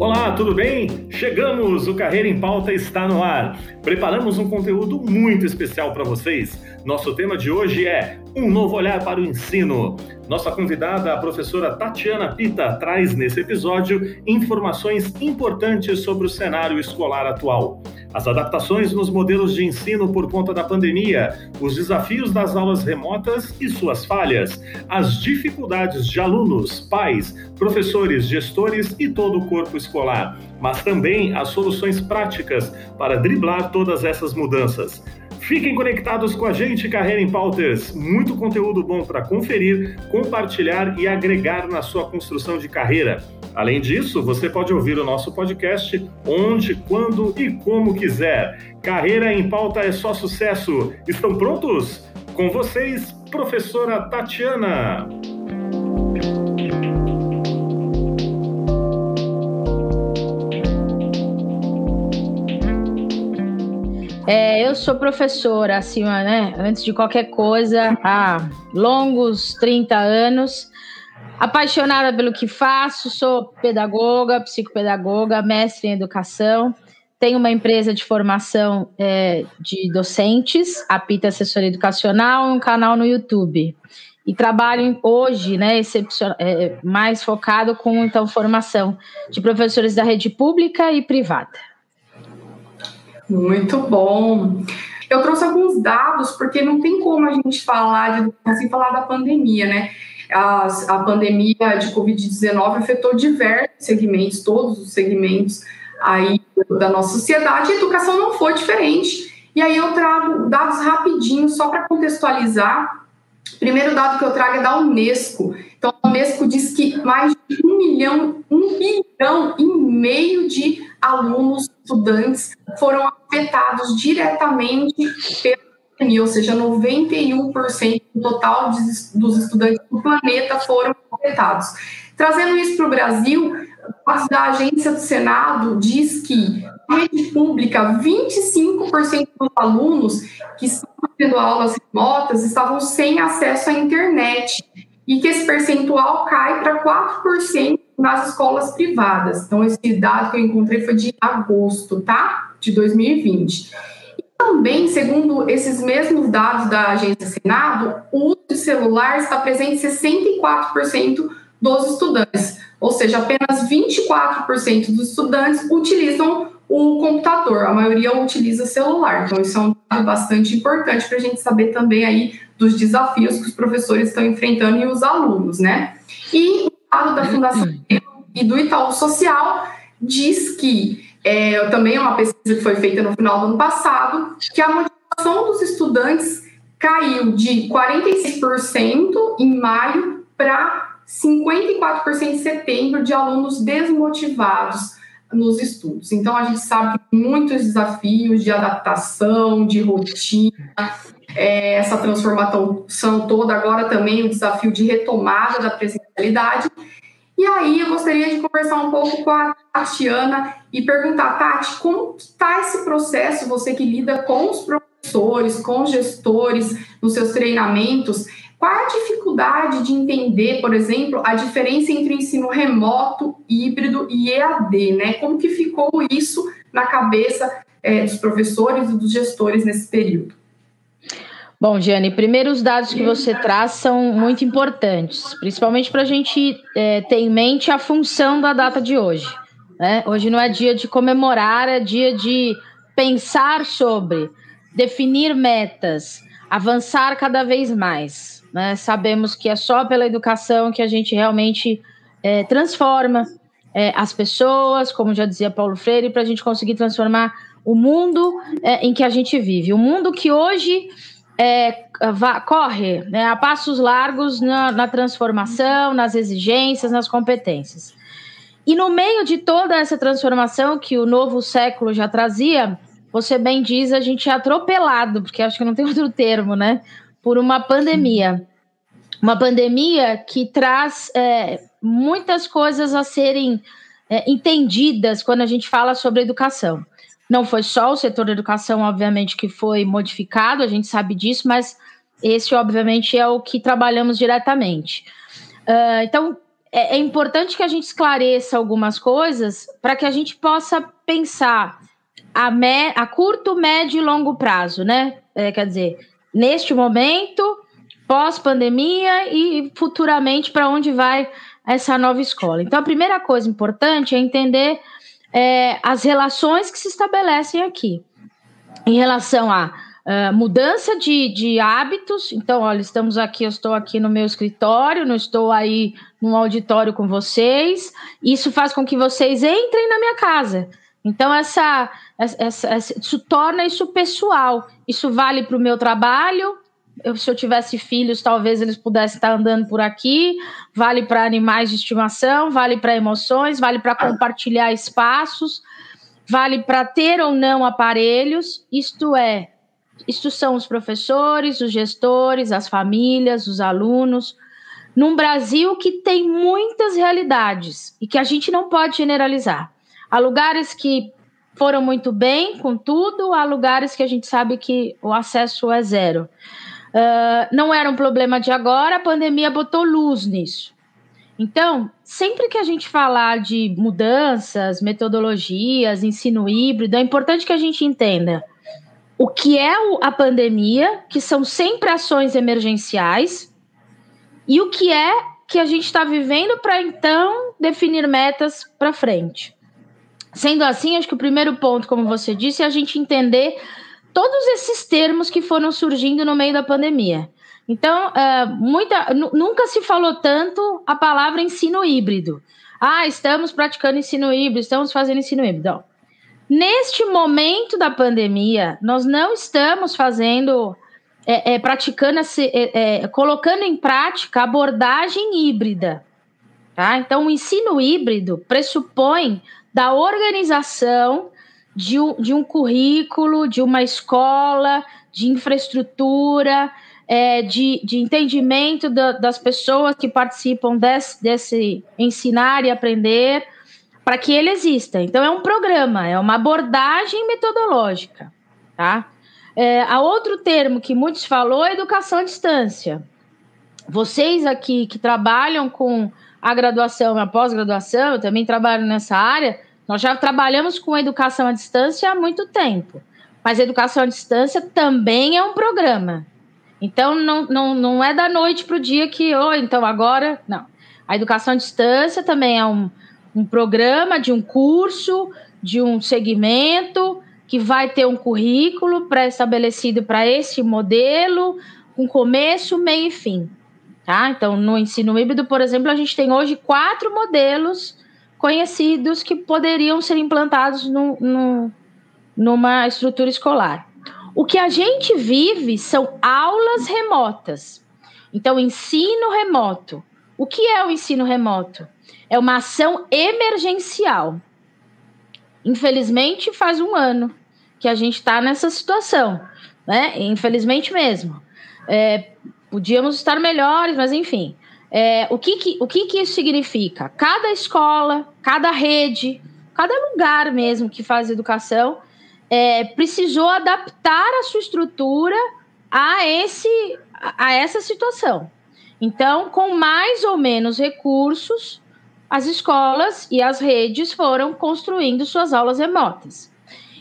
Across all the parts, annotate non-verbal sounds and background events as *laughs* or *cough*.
Olá, tudo bem? Chegamos! O Carreira em Pauta está no ar. Preparamos um conteúdo muito especial para vocês. Nosso tema de hoje é Um Novo Olhar para o Ensino. Nossa convidada, a professora Tatiana Pita, traz nesse episódio informações importantes sobre o cenário escolar atual. As adaptações nos modelos de ensino por conta da pandemia, os desafios das aulas remotas e suas falhas, as dificuldades de alunos, pais, professores, gestores e todo o corpo escolar, mas também as soluções práticas para driblar todas essas mudanças. Fiquem conectados com a gente, Carreira em Pautas. Muito conteúdo bom para conferir, compartilhar e agregar na sua construção de carreira. Além disso, você pode ouvir o nosso podcast onde, quando e como quiser. Carreira em Pauta é só sucesso. Estão prontos? Com vocês, professora Tatiana. É, eu sou professora, assim, né? Antes de qualquer coisa, há longos 30 anos. Apaixonada pelo que faço, sou pedagoga, psicopedagoga, mestre em educação. Tenho uma empresa de formação é, de docentes, a Pita Assessoria Educacional, um canal no YouTube. E trabalho hoje, né, é, mais focado com então formação de professores da rede pública e privada. Muito bom. Eu trouxe alguns dados, porque não tem como a gente falar de sem falar da pandemia, né? A, a pandemia de Covid-19 afetou diversos segmentos, todos os segmentos aí da nossa sociedade, a educação não foi diferente. E aí eu trago dados rapidinho, só para contextualizar. Primeiro dado que eu trago é da Unesco. Então, a Unesco diz que mais de um milhão, um bilhão e meio de alunos, estudantes, foram afetados diretamente pela pandemia, ou seja, 91% do total dos estudantes do planeta foram afetados. Trazendo isso para o Brasil, da agência do Senado diz que na rede pública, 25% dos alunos que estão tendo aulas remotas estavam sem acesso à internet e que esse percentual cai para 4% nas escolas privadas. Então, esse dado que eu encontrei foi de agosto, tá? De 2020. E também, segundo esses mesmos dados da Agência Senado, o uso de celular está presente em 64% dos estudantes, ou seja, apenas 24% dos estudantes utilizam o computador, a maioria utiliza celular. Então, isso é um dado bastante importante para a gente saber também aí dos desafios que os professores estão enfrentando e os alunos, né? E da Fundação e do Itaú Social diz que, é, também é uma pesquisa que foi feita no final do ano passado, que a motivação dos estudantes caiu de 46% em maio para 54% em setembro de alunos desmotivados nos estudos. Então, a gente sabe que muitos desafios de adaptação, de rotina, é, essa transformação toda, agora também o desafio de retomada da presencialidade. E aí, eu gostaria de conversar um pouco com a Tatiana e perguntar, Tati, como está esse processo, você que lida com os professores, com os gestores, nos seus treinamentos, qual é a dificuldade de entender, por exemplo, a diferença entre o ensino remoto, híbrido e EAD, né? Como que ficou isso na cabeça é, dos professores e dos gestores nesse período? Bom, Giane, primeiro os dados que você traz são muito importantes, principalmente para a gente é, ter em mente a função da data de hoje. Né? Hoje não é dia de comemorar, é dia de pensar sobre, definir metas, avançar cada vez mais. Né? Sabemos que é só pela educação que a gente realmente é, transforma é, as pessoas, como já dizia Paulo Freire, para a gente conseguir transformar o mundo é, em que a gente vive. O mundo que hoje é, va, corre né, a passos largos na, na transformação, nas exigências, nas competências. E no meio de toda essa transformação que o novo século já trazia, você bem diz, a gente é atropelado, porque acho que não tem *laughs* outro termo, né? Por uma pandemia. Uma pandemia que traz é, muitas coisas a serem é, entendidas quando a gente fala sobre educação. Não foi só o setor da educação, obviamente, que foi modificado, a gente sabe disso, mas esse, obviamente, é o que trabalhamos diretamente. Uh, então, é, é importante que a gente esclareça algumas coisas para que a gente possa pensar a, me, a curto, médio e longo prazo, né? É, quer dizer, neste momento, pós-pandemia e futuramente para onde vai essa nova escola. Então, a primeira coisa importante é entender é, as relações que se estabelecem aqui em relação a uh, mudança de, de hábitos. Então, olha, estamos aqui, eu estou aqui no meu escritório, não estou aí num auditório com vocês. Isso faz com que vocês entrem na minha casa. Então, essa, essa, essa isso torna isso pessoal. Isso vale para o meu trabalho, eu, se eu tivesse filhos, talvez eles pudessem estar andando por aqui. Vale para animais de estimação, vale para emoções, vale para compartilhar espaços, vale para ter ou não aparelhos. Isto é, isto são os professores, os gestores, as famílias, os alunos. Num Brasil que tem muitas realidades e que a gente não pode generalizar. Há lugares que foram muito bem com tudo, há lugares que a gente sabe que o acesso é zero. Uh, não era um problema de agora, a pandemia botou luz nisso. Então, sempre que a gente falar de mudanças, metodologias, ensino híbrido, é importante que a gente entenda o que é a pandemia, que são sempre ações emergenciais, e o que é que a gente está vivendo para então definir metas para frente. Sendo assim, acho que o primeiro ponto, como você disse, é a gente entender todos esses termos que foram surgindo no meio da pandemia. Então, é, muita, nunca se falou tanto a palavra ensino híbrido. Ah, estamos praticando ensino híbrido, estamos fazendo ensino híbrido. Não. Neste momento da pandemia, nós não estamos fazendo, é, é, praticando, esse, é, é, colocando em prática abordagem híbrida. Tá? Então, o ensino híbrido pressupõe da organização de um, de um currículo, de uma escola, de infraestrutura, é, de, de entendimento da, das pessoas que participam desse, desse ensinar e aprender, para que ele exista. Então, é um programa, é uma abordagem metodológica. Tá? É, a outro termo que muitos falou é educação à distância. Vocês aqui que trabalham com a graduação a pós-graduação, eu também trabalho nessa área, nós já trabalhamos com educação à distância há muito tempo, mas a educação à distância também é um programa. Então, não, não, não é da noite para o dia que, oh, então agora. Não. A educação à distância também é um, um programa de um curso, de um segmento, que vai ter um currículo pré-estabelecido para esse modelo, com começo, meio e fim. Tá? Então, no ensino híbrido, por exemplo, a gente tem hoje quatro modelos conhecidos que poderiam ser implantados no, no, numa estrutura escolar. O que a gente vive são aulas remotas. Então, ensino remoto. O que é o ensino remoto? É uma ação emergencial. Infelizmente, faz um ano que a gente está nessa situação, né? Infelizmente mesmo. É, podíamos estar melhores, mas enfim. É, o que, que, o que, que isso significa? Cada escola, cada rede, cada lugar mesmo que faz educação é, precisou adaptar a sua estrutura a, esse, a essa situação. Então, com mais ou menos recursos, as escolas e as redes foram construindo suas aulas remotas.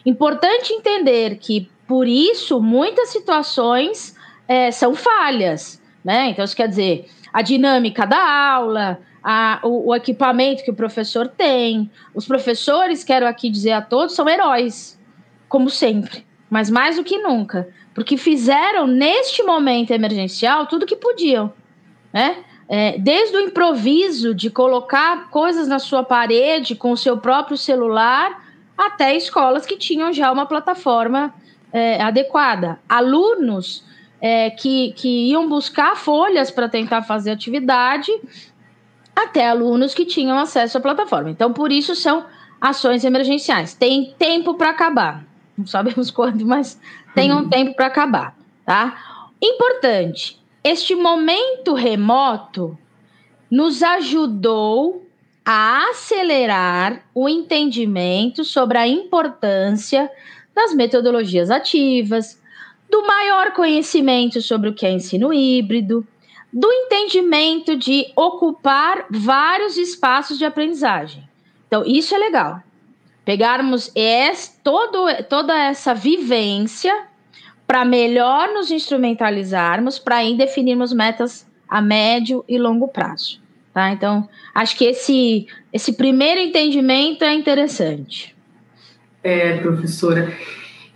Importante entender que, por isso, muitas situações é, são falhas. Né? Então, isso quer dizer, a dinâmica da aula, a, o, o, equipamento que o professor tem. Os professores, quero aqui dizer a todos, são heróis, como sempre, mas mais do que nunca, porque fizeram neste momento emergencial tudo que podiam, né? É, desde o improviso de colocar coisas na sua parede com o seu próprio celular, até escolas que tinham já uma plataforma é, adequada. Alunos é, que, que iam buscar folhas para tentar fazer atividade, até alunos que tinham acesso à plataforma. Então, por isso são ações emergenciais. Tem tempo para acabar. Não sabemos *laughs* quando, mas tem um uhum. tempo para acabar, tá? Importante, este momento remoto nos ajudou a acelerar o entendimento sobre a importância das metodologias ativas, do maior conhecimento sobre o que é ensino híbrido, do entendimento de ocupar vários espaços de aprendizagem. Então, isso é legal. Pegarmos esse, todo, toda essa vivência para melhor nos instrumentalizarmos, para aí definirmos metas a médio e longo prazo. Tá? Então, acho que esse, esse primeiro entendimento é interessante. É, professora.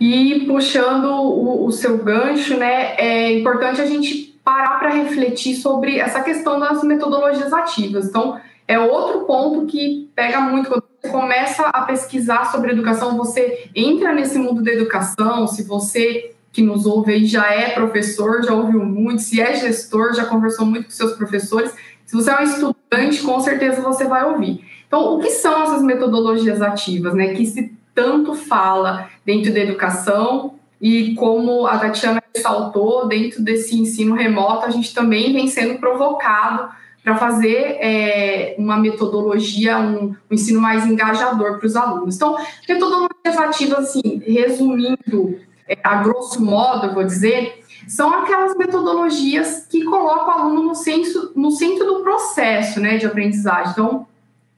E puxando o, o seu gancho, né, é importante a gente parar para refletir sobre essa questão das metodologias ativas. Então, é outro ponto que pega muito quando você começa a pesquisar sobre educação, você entra nesse mundo da educação, se você que nos ouve aí já é professor, já ouviu muito, se é gestor, já conversou muito com seus professores, se você é um estudante, com certeza você vai ouvir. Então, o que são essas metodologias ativas, né, que se tanto fala dentro da educação e como a Tatiana ressaltou, dentro desse ensino remoto, a gente também vem sendo provocado para fazer é, uma metodologia, um, um, ensino mais engajador para os alunos. Então, metodologias ativas, assim, resumindo, é, a grosso modo, eu vou dizer, são aquelas metodologias que colocam o aluno no, senso, no centro do processo né, de aprendizagem. Então,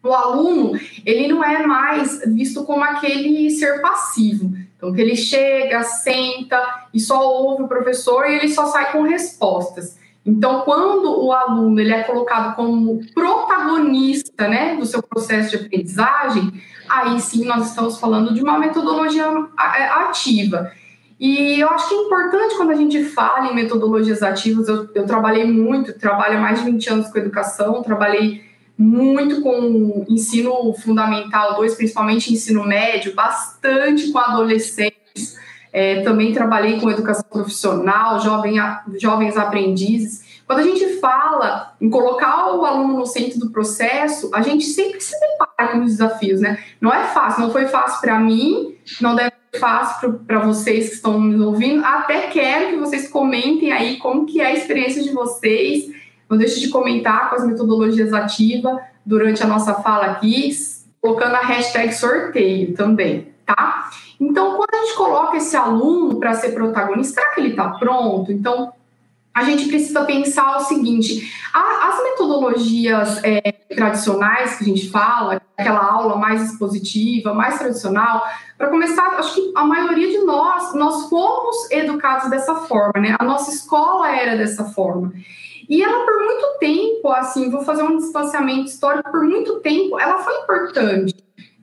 o aluno, ele não é mais visto como aquele ser passivo. Então, que ele chega, senta e só ouve o professor e ele só sai com respostas. Então, quando o aluno ele é colocado como protagonista né, do seu processo de aprendizagem, aí sim nós estamos falando de uma metodologia é, ativa. E eu acho que é importante quando a gente fala em metodologias ativas, eu, eu trabalhei muito, trabalho há mais de 20 anos com educação, trabalhei muito com ensino fundamental 2, principalmente ensino médio, bastante com adolescentes. É, também trabalhei com educação profissional, jovem, jovens aprendizes. Quando a gente fala em colocar o aluno no centro do processo, a gente sempre se depara com os desafios, né? Não é fácil, não foi fácil para mim, não deve ser fácil para vocês que estão nos ouvindo. Até quero que vocês comentem aí como que é a experiência de vocês não deixe de comentar com as metodologias ativas durante a nossa fala aqui, colocando a hashtag sorteio também, tá? Então, quando a gente coloca esse aluno para ser protagonista, será que ele está pronto? Então, a gente precisa pensar o seguinte: as metodologias é, tradicionais que a gente fala, aquela aula mais expositiva, mais tradicional, para começar, acho que a maioria de nós, nós fomos educados dessa forma, né? A nossa escola era dessa forma. E ela, por muito tempo, assim, vou fazer um distanciamento histórico, por muito tempo, ela foi importante.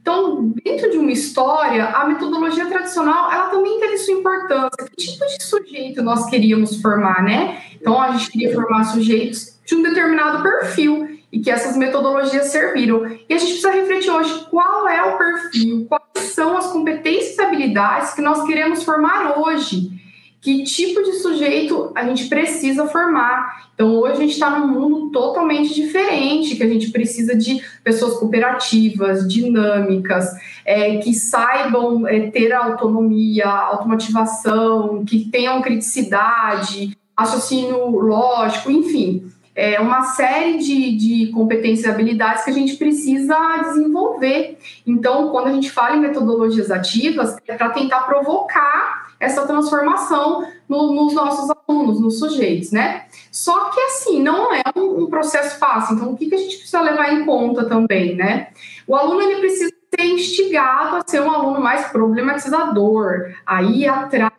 Então, dentro de uma história, a metodologia tradicional, ela também teve sua importância. Que tipo de sujeito nós queríamos formar, né? Então, a gente queria formar sujeitos de um determinado perfil e que essas metodologias serviram. E a gente precisa refletir hoje qual é o perfil, quais são as competências e habilidades que nós queremos formar hoje que tipo de sujeito a gente precisa formar. Então, hoje a gente está num mundo totalmente diferente, que a gente precisa de pessoas cooperativas, dinâmicas, é, que saibam é, ter autonomia, automotivação, que tenham criticidade, raciocínio lógico, enfim. É uma série de, de competências e habilidades que a gente precisa desenvolver. Então, quando a gente fala em metodologias ativas, é para tentar provocar essa transformação no, nos nossos alunos, nos sujeitos, né? Só que assim, não é um, um, processo fácil. Então, o que, que a gente precisa levar em conta também, né? O aluno ele precisa ser instigado a ser um aluno mais problematizador, a ir atrás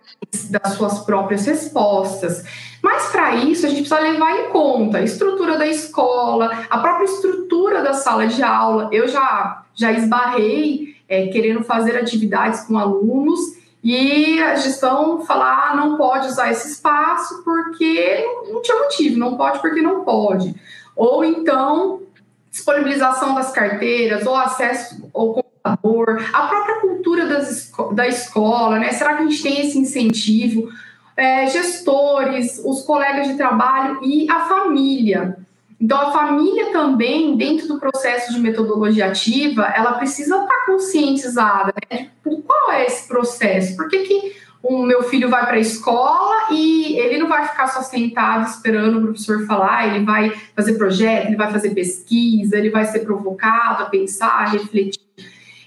das suas próprias respostas. Mas para isso a gente precisa levar em conta a estrutura da escola, a própria estrutura da sala de aula. Eu já já esbarrei é, querendo fazer atividades com alunos e a gestão falar ah, não pode usar esse espaço porque não tinha motivo, não pode porque não pode. Ou então, disponibilização das carteiras, ou acesso ao computador, a própria cultura das, da escola, né? Será que a gente tem esse incentivo? É, gestores, os colegas de trabalho e a família. Então, a família também, dentro do processo de metodologia ativa, ela precisa estar conscientizada né, de qual é esse processo. Por que, que o meu filho vai para a escola e ele não vai ficar só sentado esperando o professor falar, ele vai fazer projeto, ele vai fazer pesquisa, ele vai ser provocado a pensar, a refletir.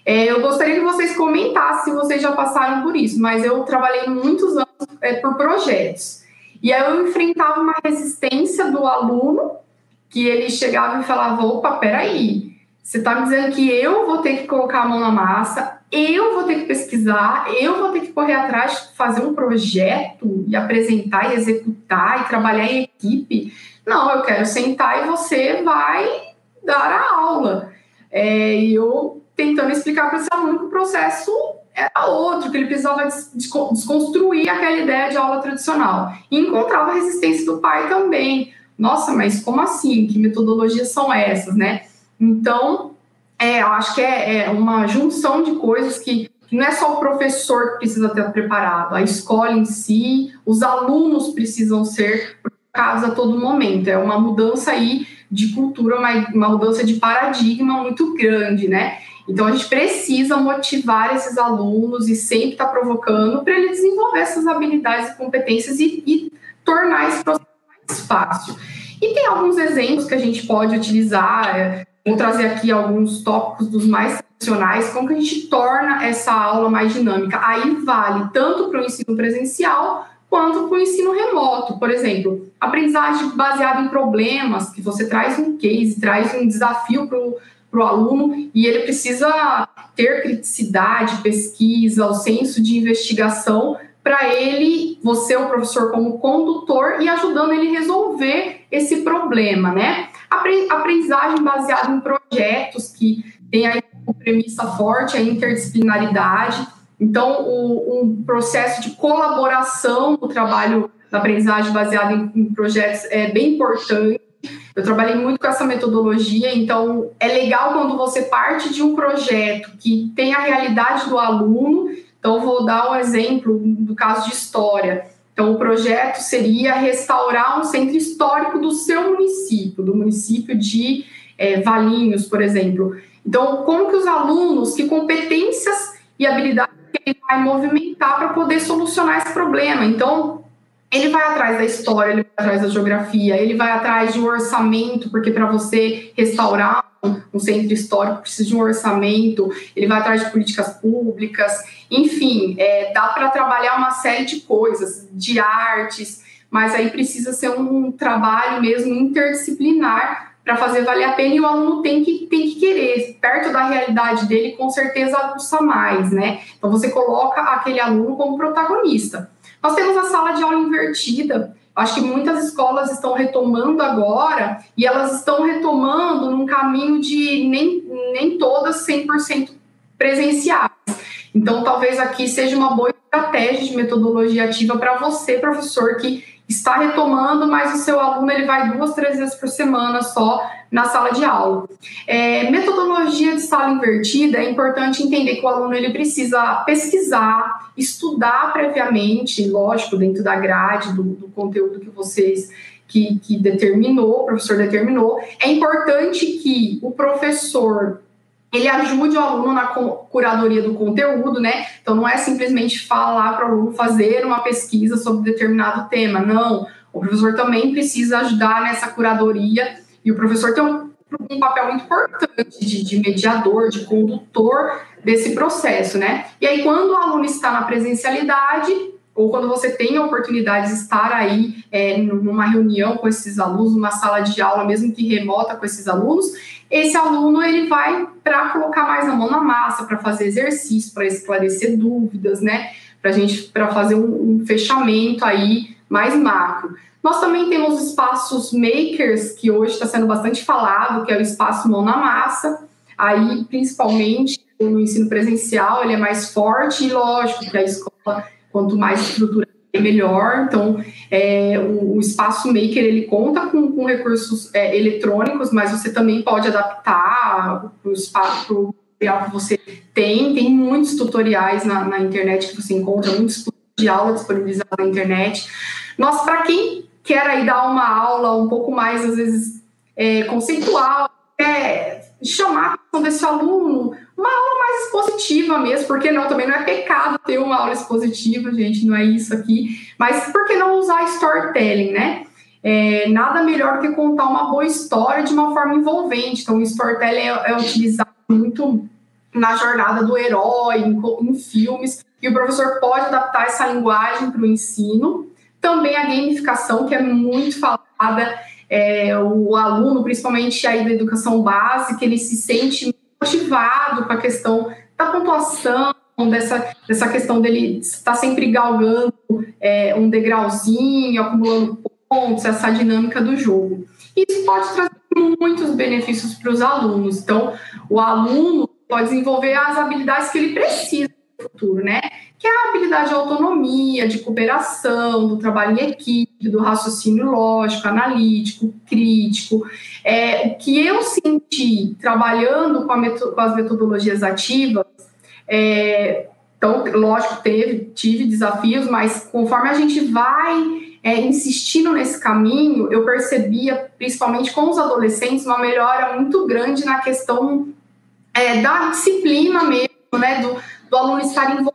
É, eu gostaria que vocês comentassem se vocês já passaram por isso, mas eu trabalhei muitos anos é, por projetos. E aí eu enfrentava uma resistência do aluno que ele chegava e falava: opa, peraí, você está me dizendo que eu vou ter que colocar a mão na massa, eu vou ter que pesquisar, eu vou ter que correr atrás, fazer um projeto e apresentar e executar e trabalhar em equipe. Não, eu quero sentar e você vai dar a aula. É, e eu tentando explicar para esse aluno que o processo era outro, que ele precisava desconstruir aquela ideia de aula tradicional. E encontrava resistência do pai também. Nossa, mas como assim? Que metodologias são essas, né? Então, é, eu acho que é, é uma junção de coisas que, que, não é só o professor que precisa ter preparado, a escola em si, os alunos precisam ser preparados a todo momento. É uma mudança aí de cultura, uma, uma mudança de paradigma muito grande, né? Então a gente precisa motivar esses alunos e sempre estar tá provocando para ele desenvolver essas habilidades e competências e, e tornar esse processo fácil. E tem alguns exemplos que a gente pode utilizar. É, vou trazer aqui alguns tópicos dos mais tradicionais, como que a gente torna essa aula mais dinâmica. Aí vale tanto para o ensino presencial quanto para o ensino remoto. Por exemplo, aprendizagem baseada em problemas, que você traz um case, traz um desafio para o para o aluno e ele precisa ter criticidade, pesquisa, o senso de investigação para ele, você, o professor, como condutor e ajudando ele resolver esse problema, né? Aprendizagem baseada em projetos que tem aí como premissa forte a interdisciplinaridade. Então, o, um processo de colaboração no trabalho da aprendizagem baseada em, em projetos é bem importante. Eu trabalhei muito com essa metodologia, então é legal quando você parte de um projeto que tem a realidade do aluno. Então, vou dar um exemplo do caso de história. Então, o projeto seria restaurar um centro histórico do seu município, do município de é, Valinhos, por exemplo. Então, como que os alunos, que competências e habilidades que ele vai movimentar para poder solucionar esse problema? Então, ele vai atrás da história, ele vai atrás da geografia, ele vai atrás de um orçamento, porque para você restaurar um centro histórico precisa de um orçamento, ele vai atrás de políticas públicas, enfim, é, dá para trabalhar uma série de coisas, de artes, mas aí precisa ser um trabalho mesmo interdisciplinar para fazer valer a pena e o aluno tem que, tem que querer, perto da realidade dele, com certeza aguça mais, né? Então você coloca aquele aluno como protagonista. Nós temos a sala de aula invertida. Acho que muitas escolas estão retomando agora e elas estão retomando num caminho de nem, nem todas 100% presenciais. Então, talvez aqui seja uma boa estratégia de metodologia ativa para você, professor, que está retomando, mas o seu aluno ele vai duas, três vezes por semana só na sala de aula. É, metodologia de sala invertida, é importante entender que o aluno ele precisa pesquisar, estudar previamente, lógico, dentro da grade, do, do conteúdo que vocês que, que determinou, o professor determinou. É importante que o professor ele ajude o aluno na curadoria do conteúdo, né? Então não é simplesmente falar para o aluno fazer uma pesquisa sobre determinado tema, não. O professor também precisa ajudar nessa curadoria e o professor tem um, um papel muito importante de, de, mediador, de condutor desse processo, né? E aí quando o aluno está na presencialidade ou quando você tem a oportunidade de estar aí é, numa reunião com esses alunos, numa sala de aula, mesmo que remota com esses alunos, esse aluno ele vai para colocar mais a mão na massa, para fazer exercício, para esclarecer dúvidas, né? Para gente, para fazer um, um fechamento aí mais macro. Nós também temos espaços makers, que hoje está sendo bastante falado, que é o espaço mão na massa. Aí, principalmente no ensino presencial, ele é mais forte e lógico que a escola, quanto mais estrutura melhor. Então, é, o, o, espaço maker ele conta com, com recursos é, eletrônicos, mas você também pode adaptar o espaço material que você tem. Tem muitos tutoriais na, na internet que você encontra, muitos de aula disponibilizados na internet. Nós, para quem quer aí dar uma aula um pouco mais, às vezes, é, conceitual, é, chamar a atenção desse aluno, uma aula mais expositiva mesmo, porque não, também não é pecado ter uma aula expositiva, gente, não é isso aqui, mas por que não usar storytelling, né? É, nada melhor que contar uma boa história de uma forma envolvente. Então, o storytelling é, é utilizado muito na jornada do herói, em, em, filmes, e o professor pode adaptar essa linguagem para o ensino. Também a gamificação, que é muito falada, é, o aluno, principalmente aí da educação básica, ele se sente motivado com a questão da pontuação, dessa, dessa questão dele estar sempre galgando é, um degrauzinho, acumulando pontos, essa dinâmica do jogo. Isso pode trazer muitos benefícios para os alunos. Então, o aluno pode desenvolver as habilidades que ele precisa no futuro, né? Que é a habilidade de autonomia, de cooperação, do trabalho em equipe, do raciocínio lógico, analítico, crítico. É, o que eu senti trabalhando com, com as metodologias ativas, é, então, lógico, teve, tive desafios, mas conforme a gente vai é, insistindo nesse caminho, eu percebia, principalmente com os adolescentes, uma melhora muito grande na questão é, da disciplina mesmo, né, do, do aluno estar envolvido,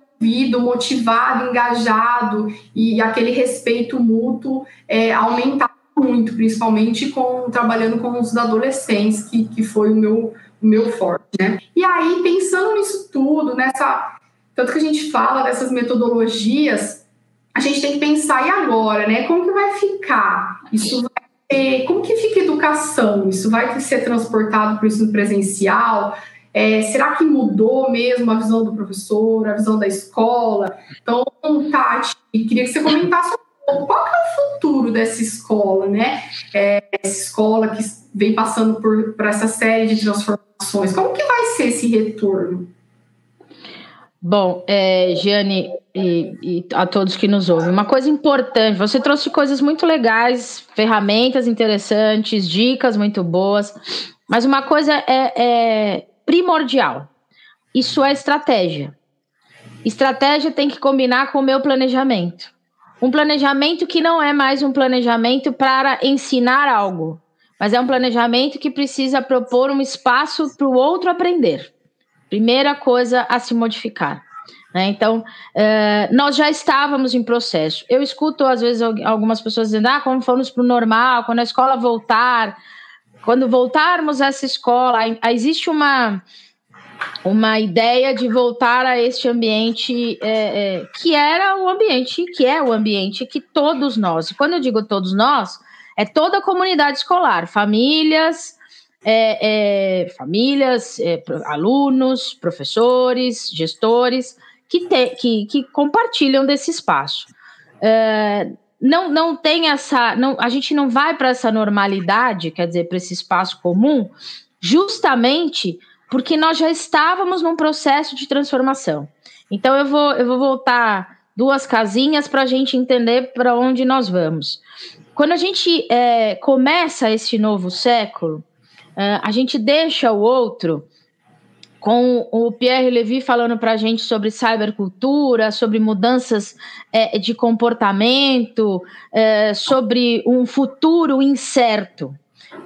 motivado, engajado e aquele respeito mútuo é, aumentar muito, principalmente com trabalhando com os adolescentes, que, que foi o meu, o meu forte, né? E aí, pensando nisso tudo, nessa tanto que a gente fala dessas metodologias, a gente tem que pensar, e agora, né? Como que vai ficar? Isso vai ter, como que fica a educação? Isso vai ser transportado para o ensino presencial? É, será que mudou mesmo a visão do professor, a visão da escola? Então, Tati, queria que você comentasse um pouco qual é o futuro dessa escola, né? É, essa escola que vem passando por, por essa série de transformações. Como que vai ser esse retorno? Bom, é, Giane e, e, a todos que nos ouvem, uma coisa importante, você trouxe coisas muito legais, ferramentas interessantes, dicas muito boas, mas uma coisa é, é primordial, isso é estratégia. Estratégia tem que combinar com o meu planejamento. Um planejamento que não é mais um planejamento para ensinar algo, mas é um planejamento que precisa propor um espaço para o outro aprender. Primeira coisa a se modificar. Né? Então, uh, nós já estávamos em processo. Eu escuto, às vezes, algumas pessoas dizendo: ah, quando formos para o normal, quando a escola voltar, quando voltarmos a essa escola, existe uma, uma ideia de voltar a este ambiente é, é, que era o ambiente, que é o ambiente que todos nós, e quando eu digo todos nós, é toda a comunidade escolar, famílias, é, é, famílias, é, alunos, professores, gestores, que, te, que, que compartilham desse espaço. É, não, não tem essa. Não, a gente não vai para essa normalidade, quer dizer, para esse espaço comum, justamente porque nós já estávamos num processo de transformação. Então, eu vou, eu vou voltar duas casinhas para a gente entender para onde nós vamos. Quando a gente é, começa esse novo século, Uh, a gente deixa o outro com o Pierre Levy falando para a gente sobre cybercultura, sobre mudanças é, de comportamento, é, sobre um futuro incerto,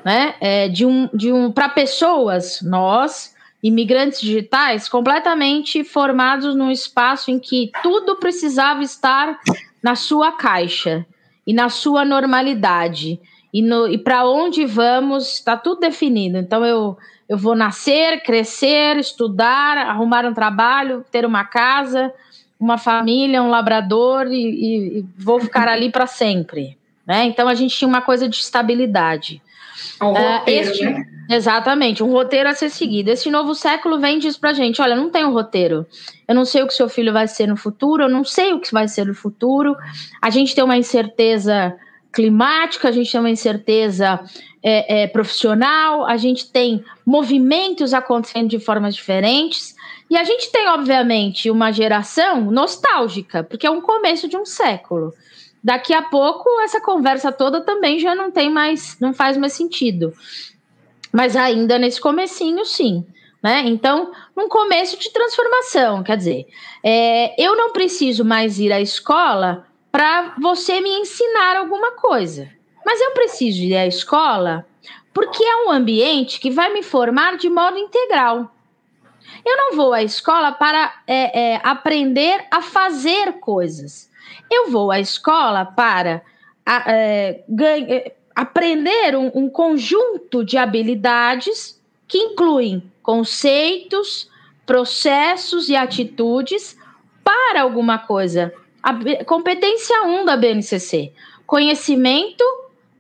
né? É, de um, de um para pessoas, nós imigrantes digitais, completamente formados num espaço em que tudo precisava estar na sua caixa e na sua normalidade e, e para onde vamos, está tudo definido. Então eu, eu vou nascer, crescer, estudar, arrumar um trabalho, ter uma casa, uma família, um labrador e, e vou ficar ali para sempre. Né? Então a gente tinha uma coisa de estabilidade. Um roteiro, uh, este, né? Exatamente, um roteiro a ser seguido. Esse novo século vem e diz pra gente: olha, não tem um roteiro. Eu não sei o que seu filho vai ser no futuro, eu não sei o que vai ser no futuro. A gente tem uma incerteza climática, a gente tem uma incerteza é, é, profissional, a gente tem movimentos acontecendo de formas diferentes, e a gente tem, obviamente, uma geração nostálgica, porque é um começo de um século. Daqui a pouco, essa conversa toda também já não tem mais, não faz mais sentido. Mas ainda nesse comecinho, sim. Né? Então, num começo de transformação, quer dizer, é, eu não preciso mais ir à escola para você me ensinar alguma coisa. Mas eu preciso ir à escola porque é um ambiente que vai me formar de modo integral. Eu não vou à escola para é, é, aprender a fazer coisas. Eu vou à escola para a, é, ganha, é, aprender um, um conjunto de habilidades que incluem conceitos, processos e atitudes para alguma coisa a competência 1 da BNCC: conhecimento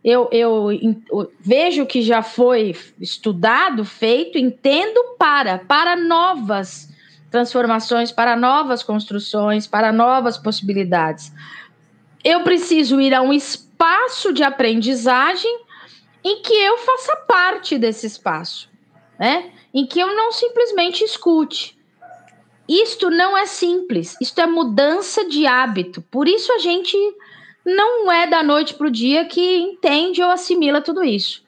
eu, eu, eu vejo que já foi estudado, feito, entendo para, para novas transformações, para novas construções, para novas possibilidades. Eu preciso ir a um espaço de aprendizagem em que eu faça parte desse espaço, né? Em que eu não simplesmente escute. Isto não é simples, isto é mudança de hábito. Por isso a gente não é da noite para o dia que entende ou assimila tudo isso.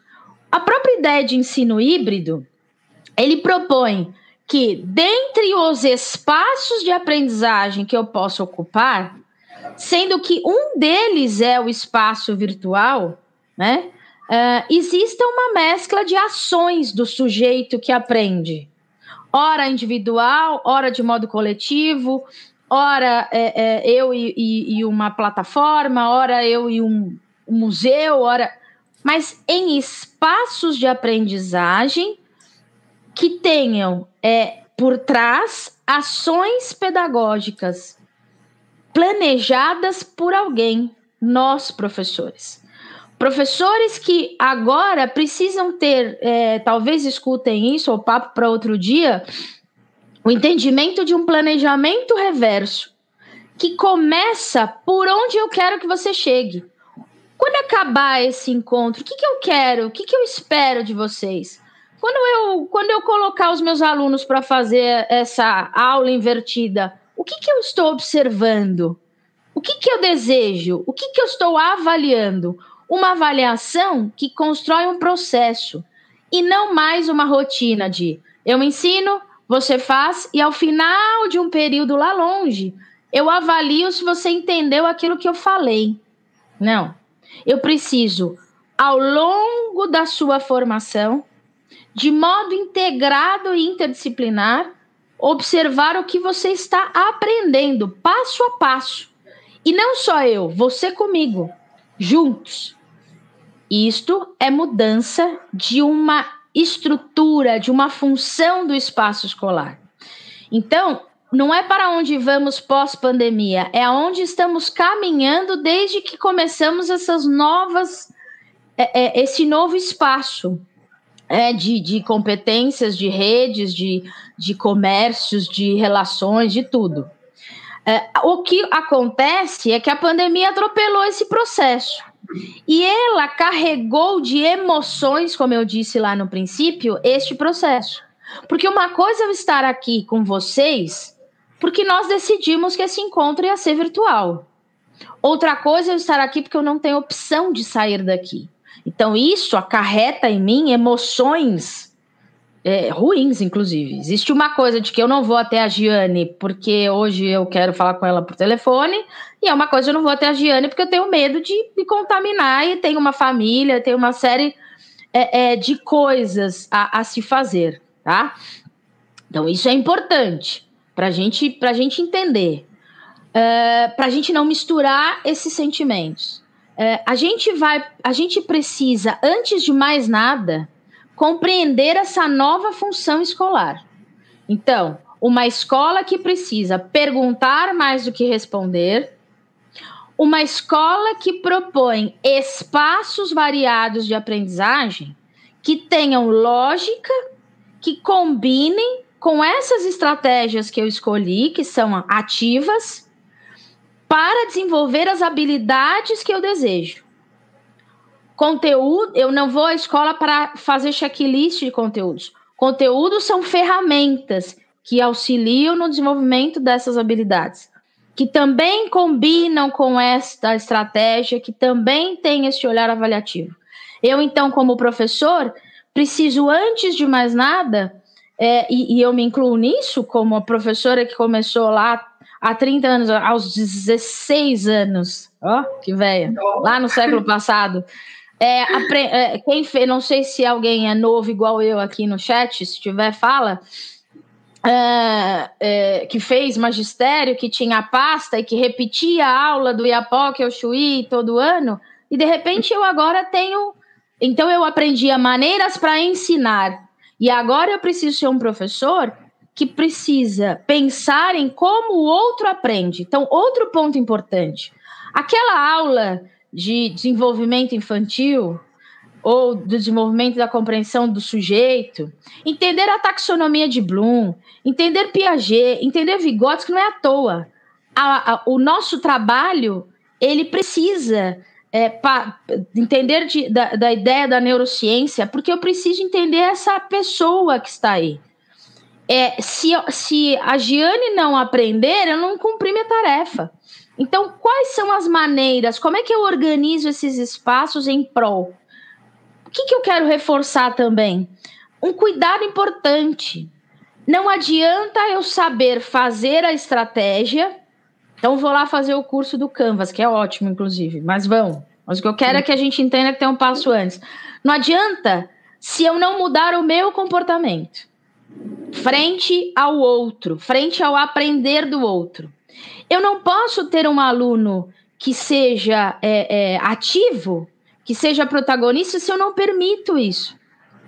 A própria ideia de ensino híbrido, ele propõe que, dentre os espaços de aprendizagem que eu posso ocupar, sendo que um deles é o espaço virtual, né? Uh, exista uma mescla de ações do sujeito que aprende. Ora individual, ora de modo coletivo, ora é, é, eu e, e, e, uma plataforma, ora eu e um, um museu, ora. Mas em espaços de aprendizagem que tenham é, por trás ações pedagógicas planejadas por alguém, nós professores. Professores que agora precisam ter, é, talvez escutem isso, ou papo para outro dia, o entendimento de um planejamento reverso que começa por onde eu quero que você chegue. Quando acabar esse encontro, o que, que eu quero? O que, que eu espero de vocês? Quando eu, quando eu colocar os meus alunos para fazer essa aula invertida, o que, que eu estou observando? O que, que eu desejo? O que, que eu estou avaliando? Uma avaliação que constrói um processo e não mais uma rotina de eu ensino, você faz e ao final de um período lá longe, eu avalio se você entendeu aquilo que eu falei. Não. Eu preciso, ao longo da sua formação, de modo integrado e interdisciplinar, observar o que você está aprendendo passo a passo. E não só eu, você comigo, juntos. Isto é mudança de uma estrutura, de uma função do espaço escolar. Então, não é para onde vamos pós-pandemia, é aonde estamos caminhando desde que começamos essas novas, é, é, esse novo espaço é, de, de competências, de redes, de, de comércios, de relações, de tudo. É, o que acontece é que a pandemia atropelou esse processo. E ela carregou de emoções, como eu disse lá no princípio, este processo. Porque uma coisa é eu estar aqui com vocês, porque nós decidimos que esse encontro ia ser virtual. Outra coisa é eu estar aqui porque eu não tenho opção de sair daqui. Então, isso acarreta em mim emoções é, ruins, inclusive. Existe uma coisa de que eu não vou até a Giane porque hoje eu quero falar com ela por telefone, e é uma coisa eu não vou até a Giane porque eu tenho medo de me contaminar e tenho uma família, tenho uma série é, é, de coisas a, a, se fazer, tá? Então, isso é importante para gente, a gente entender, é, para a gente não misturar esses sentimentos. É, a gente vai, a gente precisa, antes de mais nada, compreender essa nova função escolar. Então, uma escola que precisa perguntar mais do que responder, uma escola que propõe espaços variados de aprendizagem que tenham lógica, que combinem com essas estratégias que eu escolhi, que são ativas, para desenvolver as habilidades que eu desejo. Conteúdo, eu não vou à escola para fazer checklist de conteúdos. Conteúdos são ferramentas que auxiliam no desenvolvimento dessas habilidades, que também combinam com esta estratégia, que também tem esse olhar avaliativo. Eu, então, como professor, preciso, antes de mais nada, é, e, e eu me incluo nisso, como a professora que começou lá há 30 anos, aos 16 anos, ó, que velha, lá no século passado, é, é, quem fez, não sei se alguém é novo igual eu aqui no chat, se tiver, fala. É, é, que fez magistério, que tinha pasta e que repetia a aula do Iapoque ao Chuí todo ano, e de repente eu agora tenho. Então eu aprendi maneiras para ensinar, e agora eu preciso ser um professor que precisa pensar em como o outro aprende. Então, outro ponto importante: aquela aula de desenvolvimento infantil ou do desenvolvimento da compreensão do sujeito, entender a taxonomia de Bloom, entender Piaget, entender Vygotsky não é à toa. A, a, o nosso trabalho ele precisa é, pa, entender de, da, da ideia da neurociência, porque eu preciso entender essa pessoa que está aí. É, se, se a Giane não aprender, eu não cumpri minha tarefa. Então, quais são as maneiras? Como é que eu organizo esses espaços em prol? O que, que eu quero reforçar também? Um cuidado importante. Não adianta eu saber fazer a estratégia. Então, vou lá fazer o curso do Canvas, que é ótimo, inclusive, mas vão. Mas o que eu quero é que a gente entenda que tem um passo antes. Não adianta se eu não mudar o meu comportamento frente ao outro, frente ao aprender do outro. Eu não posso ter um aluno que seja é, é, ativo, que seja protagonista, se eu não permito isso.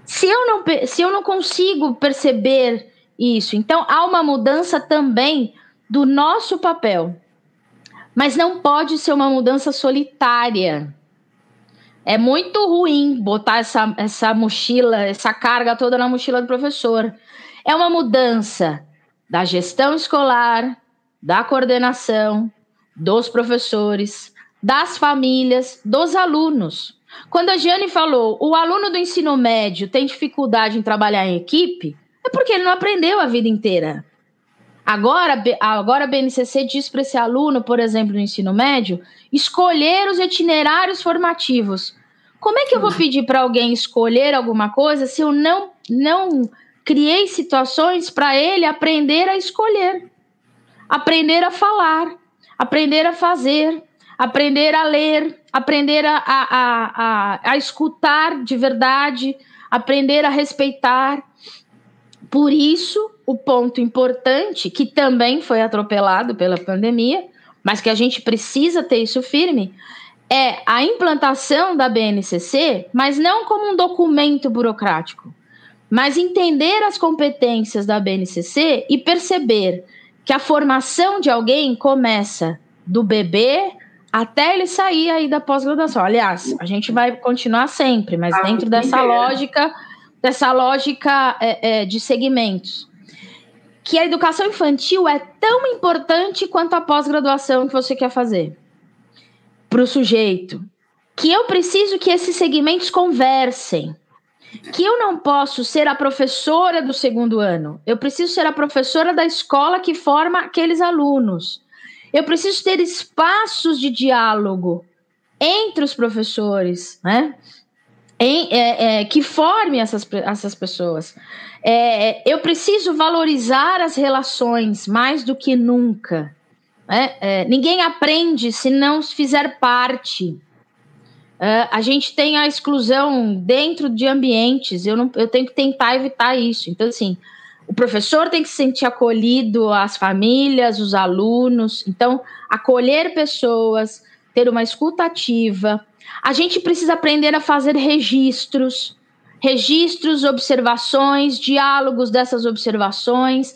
Se eu não, se eu não consigo perceber isso, então há uma mudança também do nosso papel. Mas não pode ser uma mudança solitária. É muito ruim botar essa, essa mochila, essa carga toda na mochila do professor. É uma mudança da gestão escolar, da coordenação, dos professores, das famílias, dos alunos. Quando a Giane falou, o aluno do ensino médio tem dificuldade em trabalhar em equipe, é porque ele não aprendeu a vida inteira. Agora, agora a BNCC diz para esse aluno, por exemplo, no ensino médio, escolher os itinerários formativos. Como é que eu vou pedir para alguém escolher alguma coisa se eu não, não criei situações para ele aprender a escolher? Aprender a falar, aprender a fazer, aprender a ler, aprender a, a, a, a, escutar de verdade, aprender a respeitar. Por isso, o ponto importante, que também foi atropelado pela pandemia, mas que a gente precisa ter isso firme, é a implantação da BNCC, mas não como um documento burocrático, mas entender as competências da BNCC e perceber que a formação de alguém começa do bebê até ele sair aí da pós-graduação. Aliás, a gente vai continuar sempre, mas dentro dessa lógica, dessa lógica é, é, de segmentos. Que a educação infantil é tão importante quanto a pós-graduação que você quer fazer para o sujeito. Que eu preciso que esses segmentos conversem que eu não posso ser a professora do segundo ano. Eu preciso ser a professora da escola que forma aqueles alunos. Eu preciso ter espaços de diálogo entre os professores, né? Em, é, é, que forme essas, essas pessoas. É, eu preciso valorizar as relações mais do que nunca. Né? É, ninguém aprende se não fizer parte. Uh, a gente tem a exclusão dentro de ambientes, eu, não, eu tenho que tentar evitar isso. Então, assim, o professor tem que se sentir acolhido, as famílias, os alunos. Então, acolher pessoas, ter uma escuta ativa. A gente precisa aprender a fazer registros, registros, observações, diálogos dessas observações,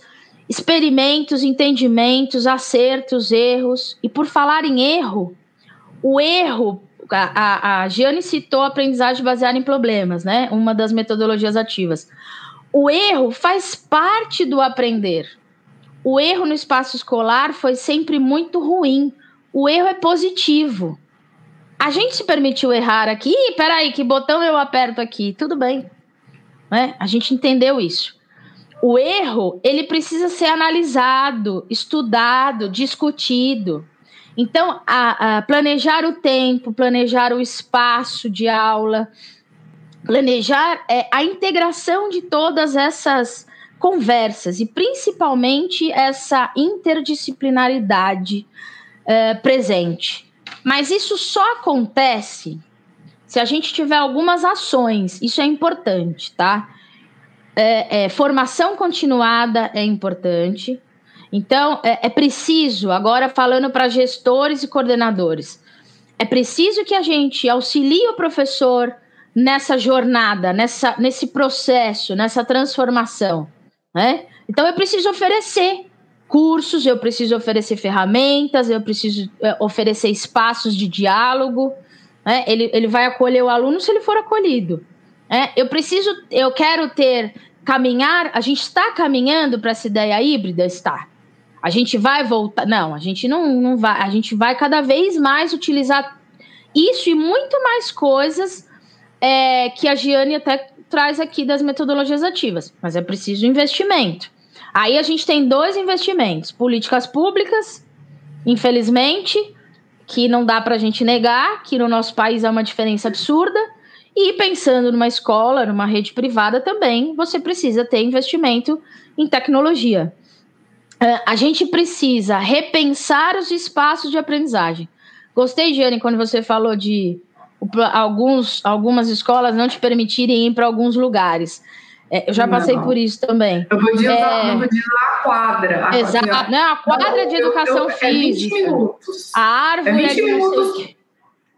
experimentos, entendimentos, acertos, erros. E por falar em erro, o erro a, a, citou a aprendizagem baseada em problemas, né? Uma das metodologias ativas. O erro faz parte do aprender. O erro no espaço escolar foi sempre muito ruim. O erro é positivo. A gente se permitiu errar aqui. Ih, peraí, que botão eu aperto aqui? Tudo bem. Né? A gente entendeu isso. O erro, ele precisa ser analisado, estudado, discutido. Então, a, a planejar o tempo, planejar o espaço de aula, planejar é, a integração de todas essas conversas e principalmente essa interdisciplinaridade é, presente. Mas isso só acontece se a gente tiver algumas ações, isso é importante, tá? É, é, formação continuada é importante, então, é, é preciso, agora falando para gestores e coordenadores, é preciso que a gente auxilie o professor nessa jornada, nessa, nesse processo, nessa transformação. Né? Então, eu preciso oferecer cursos, eu preciso oferecer ferramentas, eu preciso é, oferecer espaços de diálogo. Né? Ele, ele vai acolher o aluno se ele for acolhido. Né? Eu preciso, eu quero ter, caminhar, a gente está caminhando para essa ideia híbrida? Está. A gente vai voltar. Não, a gente não, não vai. A gente vai cada vez mais utilizar isso e muito mais coisas é, que a Giane até traz aqui das metodologias ativas. Mas é preciso investimento. Aí a gente tem dois investimentos: políticas públicas, infelizmente, que não dá para a gente negar, que no nosso país é uma diferença absurda. E pensando numa escola, numa rede privada também, você precisa ter investimento em tecnologia. Uh, a gente precisa repensar os espaços de aprendizagem. Gostei, Jane, quando você falou de alguns, algumas escolas não te permitirem ir para alguns lugares. É, eu já passei não. por isso também. Eu podia usar, é... podia usar a quadra. Exato. Não, a quadra de educação eu, eu, física. É 20 minutos. A árvore é 20 minutos.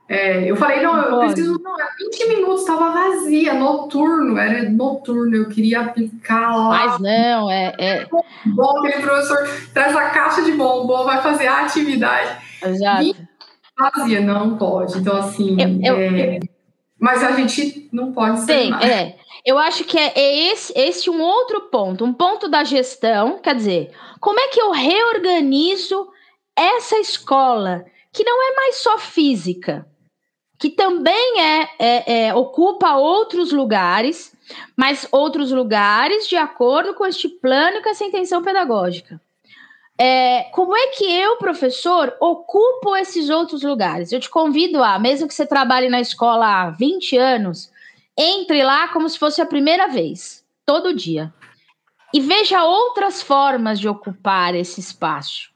É, eu falei, não, eu preciso. Não, é 20 minutos, estava vazia, noturno, era noturno, eu queria aplicar lá. Mas não, é. é... Bom, aquele professor traz a caixa de bombom, vai fazer a atividade. Exato. Vazia, não pode. Então, assim. Eu, eu, é... Mas a gente não pode ser. Tem, mais. é. Eu acho que é, é esse, esse um outro ponto, um ponto da gestão, quer dizer, como é que eu reorganizo essa escola que não é mais só física, que também é, é, é, ocupa outros lugares, mas outros lugares de acordo com este plano e com essa intenção pedagógica. É, como é que eu, professor, ocupo esses outros lugares? Eu te convido a, mesmo que você trabalhe na escola há 20 anos, entre lá como se fosse a primeira vez, todo dia. E veja outras formas de ocupar esse espaço,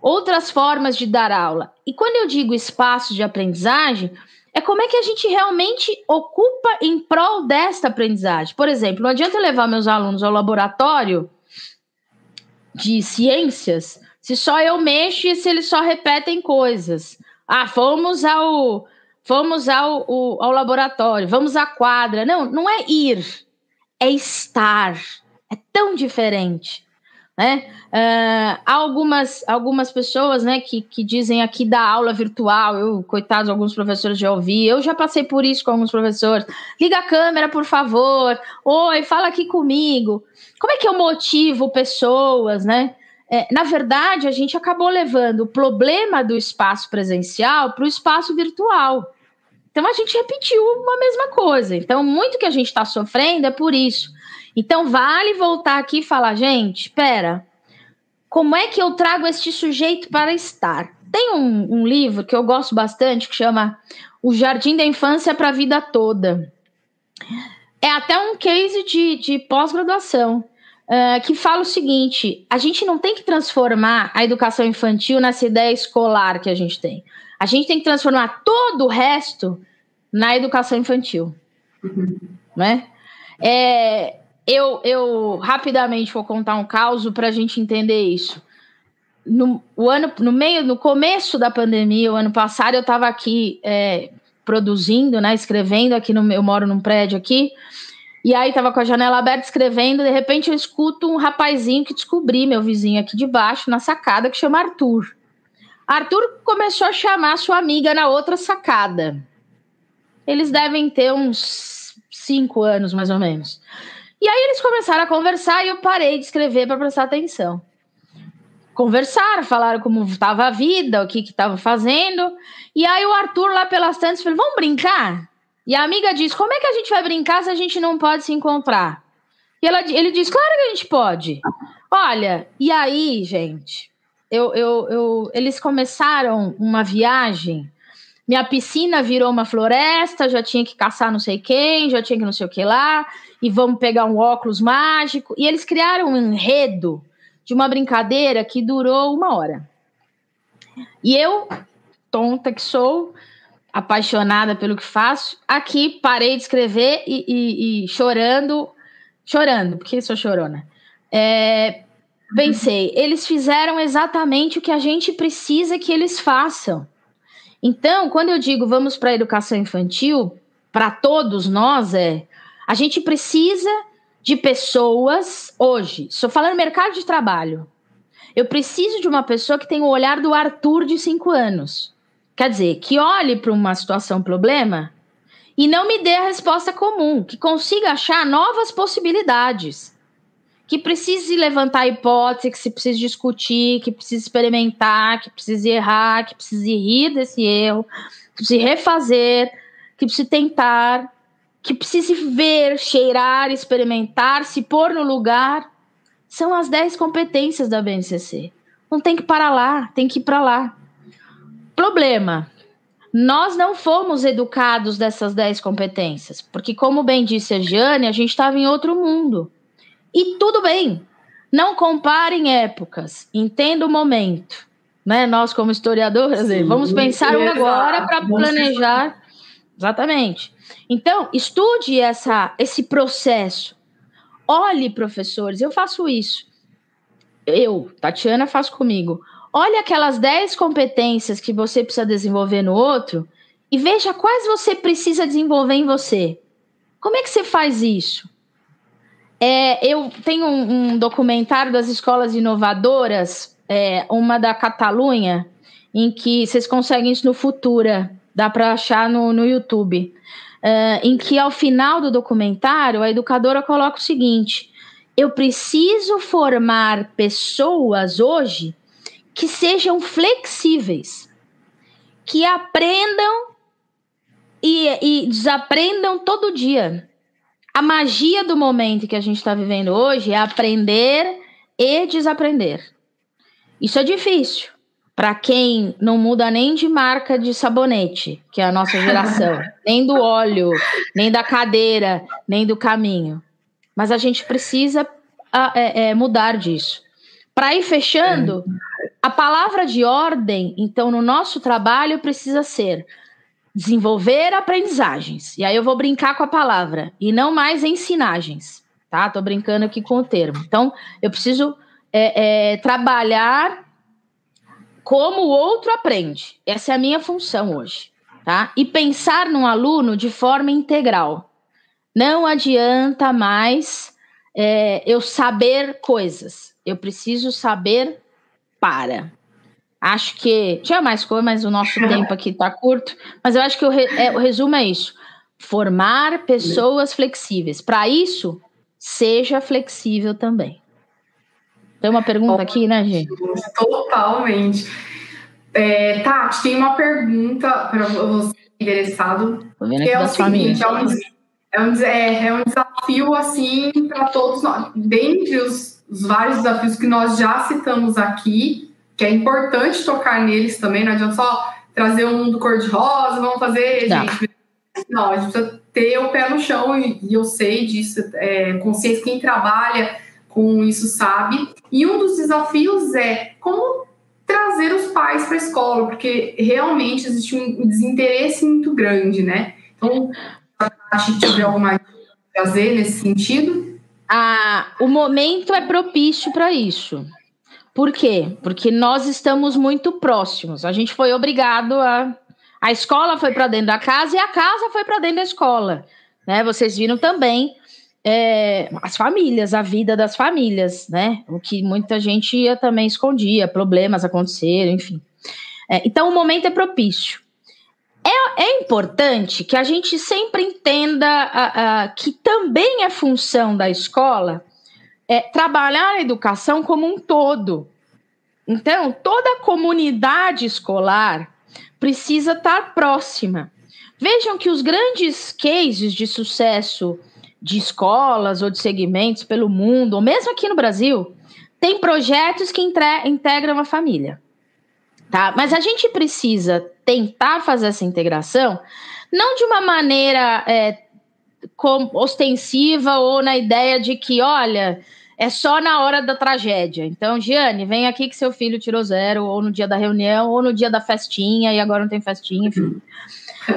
outras formas de dar aula. E quando eu digo espaço de aprendizagem, é como é que a gente realmente ocupa em prol desta aprendizagem. Por exemplo, não adianta levar meus alunos ao laboratório de ciências se só eu mexo e se eles só repetem coisas. Ah, fomos ao fomos ao, ao, ao laboratório, vamos à quadra. Não, não é ir, é estar. É tão diferente né? Uh, algumas, algumas pessoas, né, que, que dizem aqui da aula virtual, eu, coitados, alguns professores já ouvi, eu já passei por isso com alguns professores. Liga a câmera, por favor. Oi, fala aqui comigo. Como é que eu motivo pessoas, né? É, na verdade, a gente acabou levando o problema do espaço presencial para o espaço virtual. Então a gente repetiu uma mesma coisa. Então, muito que a gente está sofrendo é por isso. Então, vale voltar aqui e falar, gente, espera, como é que eu trago este sujeito para estar? Tem um, um livro que eu gosto bastante que chama O Jardim da Infância para a Vida Toda. É até um case de, de pós-graduação. Uh, que fala o seguinte: a gente não tem que transformar a educação infantil nessa ideia escolar que a gente tem. A gente tem que transformar todo o resto na educação infantil. Uhum. Né? É, eu, eu rapidamente vou contar um caso para a gente entender isso. No, o ano, no meio, no começo da pandemia, o ano passado, eu estava aqui é, produzindo, né, escrevendo aqui no eu moro num prédio aqui, e aí estava com a janela aberta escrevendo, de repente eu escuto um rapazinho que descobri, meu vizinho aqui de baixo, na sacada, que chama Arthur. Arthur começou a chamar sua amiga na outra sacada. Eles devem ter uns cinco anos, mais ou menos. E aí eles começaram a conversar e eu parei de escrever para prestar atenção. Conversaram, falaram como estava a vida, o que estava fazendo. E aí o Arthur, lá pelas tantas, falou: vamos brincar? E a amiga diz: como é que a gente vai brincar se a gente não pode se encontrar? E ela, ele diz: claro que a gente pode. Olha, e aí, gente, eu, eu, eu, eles começaram uma viagem. Minha piscina virou uma floresta, já tinha que caçar não sei quem, já tinha que não sei o que lá e vamos pegar um óculos mágico. E eles criaram um enredo de uma brincadeira que durou uma hora. E eu, tonta que sou, apaixonada pelo que faço, aqui parei de escrever e, e, e chorando, chorando, porque sou chorona. É, pensei, eles fizeram exatamente o que a gente precisa que eles façam. Então, quando eu digo vamos para a educação infantil, para todos nós é a gente precisa de pessoas hoje. Estou falando mercado de trabalho. Eu preciso de uma pessoa que tenha o olhar do Arthur de cinco anos. Quer dizer, que olhe para uma situação problema e não me dê a resposta comum, que consiga achar novas possibilidades, que precise levantar hipótese, que se precise discutir, que precise experimentar, que precise errar, que precise rir desse erro, que precise refazer, que precise tentar, que precise ver, cheirar, experimentar, se pôr no lugar. São as 10 competências da BNCC. Não tem que parar lá, tem que ir para lá. Problema: nós não fomos educados dessas 10 competências, porque, como bem disse a Jane, a gente estava em outro mundo. E tudo bem, não comparem épocas, entenda o momento. Né? Nós, como historiadores, Sim, vamos pensar agora para planejar. Exatamente. Então, estude essa, esse processo. Olhe, professores, eu faço isso. Eu, Tatiana, faço comigo. Olhe aquelas 10 competências que você precisa desenvolver no outro e veja quais você precisa desenvolver em você. Como é que você faz isso? É, eu tenho um, um, documentário das escolas inovadoras, é, uma da Catalunha, em que vocês conseguem isso no Futura, dá para achar no, no YouTube, é, em que ao final do documentário a educadora coloca o seguinte: eu preciso formar pessoas hoje que sejam flexíveis, que aprendam e, e desaprendam todo dia. A magia do momento que a gente está vivendo hoje é aprender e desaprender. Isso é difícil para quem não muda nem de marca de sabonete, que é a nossa geração, *laughs* nem do óleo, nem da cadeira, nem do caminho. Mas a gente precisa é, é, mudar disso. Para ir fechando, a palavra de ordem, então, no nosso trabalho precisa ser desenvolver aprendizagens. E aí eu vou brincar com a palavra, e não mais ensinagens, tá? Tô brincando aqui com o termo. Então, eu preciso é, é, trabalhar como o outro aprende. Essa é a minha função hoje, tá? E pensar num aluno de forma integral. Não adianta mais é, eu saber coisas. Eu preciso saber para. Acho que tinha mais coisa, mas o nosso *laughs* tempo aqui está curto. Mas eu acho que o, re, é, o resumo é isso: formar pessoas flexíveis. Para isso, seja flexível também. Tem uma pergunta aqui, né, gente? Totalmente. É, Tati, tem uma pergunta para você interessado. Que é o seguinte, é um, é um, é, é um desafio assim para todos nós. Dentre os, os, vários desafios que nós já citamos aqui, que é importante tocar neles também, não adianta só trazer um mundo cor-de-rosa, vamos fazer, não. gente. Não, a gente precisa ter o pé no chão, e, e eu sei disso, é, consciência, quem trabalha com isso sabe. E um dos desafios é como trazer os pais para a escola, porque realmente existe um desinteresse muito grande, né? Então, acho que tiver alguma fazer nesse sentido? Ah, o momento é propício para isso. Por quê? Porque nós estamos muito próximos. A gente foi obrigado a. A escola foi para dentro da casa e a casa foi para dentro da escola. Né? Vocês viram também é, as famílias, a vida das famílias, né? O que muita gente também escondia, problemas aconteceram, enfim. É, então o momento é propício. É, é importante que a gente sempre entenda a, a, que também é função da escola é, trabalhar a educação como um todo. Então, toda a comunidade escolar precisa estar próxima. Vejam que os grandes cases de sucesso de escolas ou de segmentos pelo mundo, ou mesmo aqui no Brasil, tem projetos que integram a família. Tá? Mas a gente precisa tentar fazer essa integração não de uma maneira é, ostensiva ou na ideia de que, olha, é só na hora da tragédia. Então, Giane, vem aqui que seu filho tirou zero, ou no dia da reunião, ou no dia da festinha, e agora não tem festinha, enfim.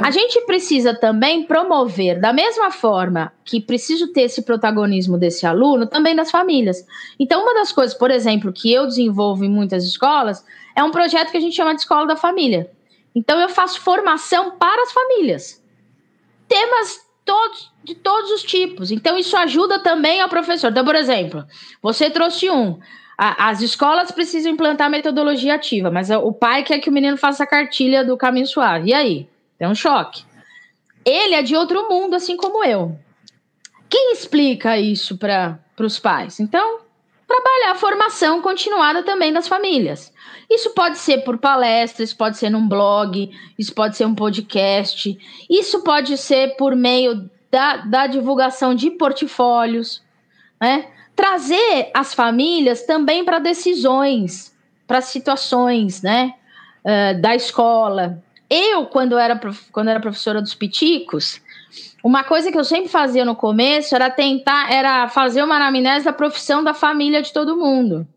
A gente precisa também promover, da mesma forma que preciso ter esse protagonismo desse aluno, também das famílias. Então, uma das coisas, por exemplo, que eu desenvolvo em muitas escolas é um projeto que a gente chama de Escola da Família. Então, eu faço formação para as famílias. Temas todos, de todos os tipos. Então, isso ajuda também ao professor. Então, por exemplo, você trouxe um. as escolas precisam implantar metodologia ativa, mas o pai quer que o menino faça a cartilha do caminho suave. E aí? É um choque. Ele é de outro mundo, assim como eu. Quem explica isso para os pais? Então, trabalhar a formação continuada também das famílias. Isso pode ser por palestras, pode ser num blog, isso pode ser um podcast, isso pode ser por meio da, da divulgação de portfólios, né? Trazer as famílias também para decisões, para situações, né? Uh, da escola. Eu, quando era, quando era professora dos piticos, uma coisa que eu sempre fazia no começo era tentar, era fazer uma anamnese da profissão da família de todo mundo.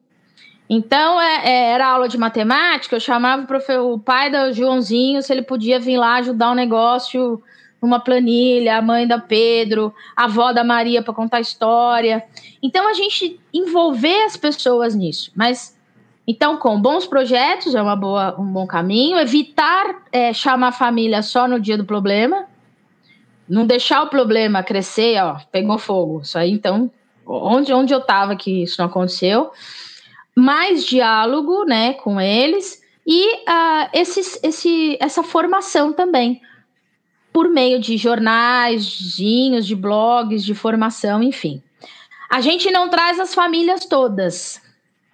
Então, é, é, era aula de matemática, eu chamava o, o pai do Joãozinho se ele podia vir lá ajudar um negócio numa planilha, a mãe da Pedro, a avó da Maria para contar história. Então, a gente envolver as pessoas nisso. Mas, então, com bons projetos é uma boa, um bom caminho. Evitar é, chamar a família só no dia do problema não deixar o problema crescer, ó, pegou fogo. Isso aí, então, onde, onde eu estava que isso não aconteceu. Mais diálogo, né, com eles e uh, esse, essa formação também por meio de jornais, de blogs, de formação, enfim. A gente não traz as famílias todas,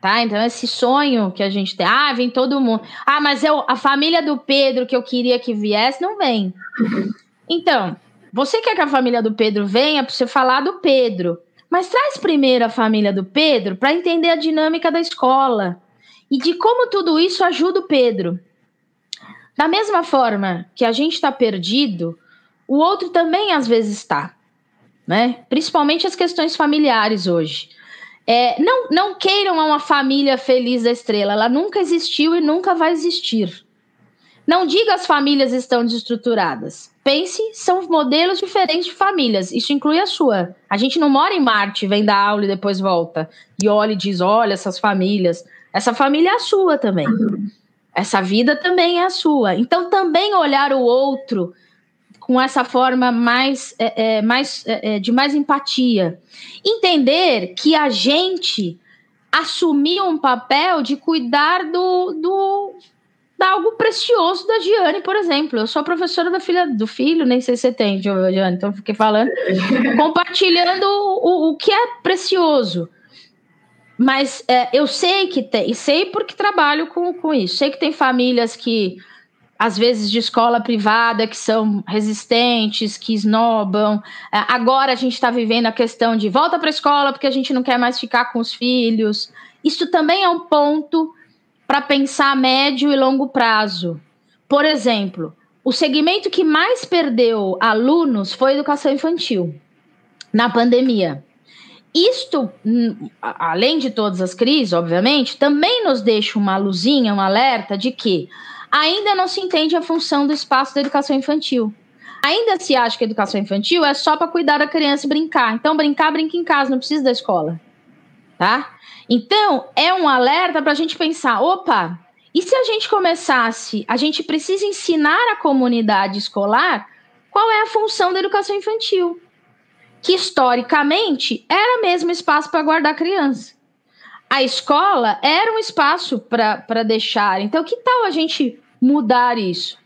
tá? Então, esse sonho que a gente tem, ah, vem todo mundo. Ah, mas eu, a família do Pedro que eu queria que viesse, não vem. Então, você quer que a família do Pedro venha para você falar do Pedro, mas traz primeiro a família do Pedro para entender a dinâmica da escola e de como tudo isso ajuda o Pedro. Da mesma forma que a gente está perdido, o outro também às vezes está, né? Principalmente as questões familiares hoje. É, não, não queiram uma família feliz da estrela, ela nunca existiu e nunca vai existir. Não diga as famílias estão desestruturadas. Pense, são modelos diferentes de famílias. Isso inclui a sua. A gente não mora em Marte, vem dar aula e depois volta. E olha e diz: olha essas famílias. Essa família é a sua também. Essa vida também é a sua. Então, também olhar o outro com essa forma mais, é, é, mais é, é de mais empatia. Entender que a gente assumiu um papel de cuidar do, do dá algo precioso da Giane, por exemplo. Eu sou professora da filha do filho, nem sei se você tem, Giane, então fiquei falando, *laughs* compartilhando o, o que é precioso. Mas é, eu sei que tem, e sei porque trabalho com, com isso. Sei que tem famílias que, às vezes, de escola privada, que são resistentes, que esnobam. É, agora a gente está vivendo a questão de volta para a escola porque a gente não quer mais ficar com os filhos. Isso também é um ponto para pensar a médio e longo prazo. Por exemplo, o segmento que mais perdeu alunos foi a educação infantil na pandemia. Isto, hum, além de todas as crises, obviamente, também nos deixa uma luzinha, um alerta de que ainda não se entende a função do espaço da educação infantil. Ainda se acha que a educação infantil é só para cuidar da criança e brincar. Então, brincar, brinca em casa, não precisa da escola. Tá? Então, é um alerta para a gente pensar: opa, e se a gente começasse, a gente precisa ensinar a comunidade escolar qual é a função da educação infantil, que historicamente era mesmo espaço para guardar criança. A escola era um espaço para deixar. Então, que tal a gente mudar isso?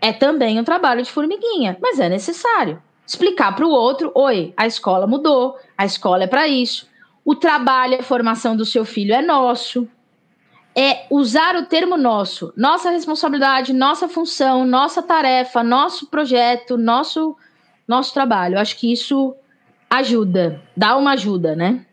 É também um trabalho de formiguinha, mas é necessário. Explicar para o outro: oi, a escola mudou, a escola é para isso o trabalho, a formação do seu filho é nosso. É usar o termo nosso, nossa responsabilidade, nossa função, nossa tarefa, nosso projeto, nosso nosso trabalho. Acho que isso ajuda, dá uma ajuda, né?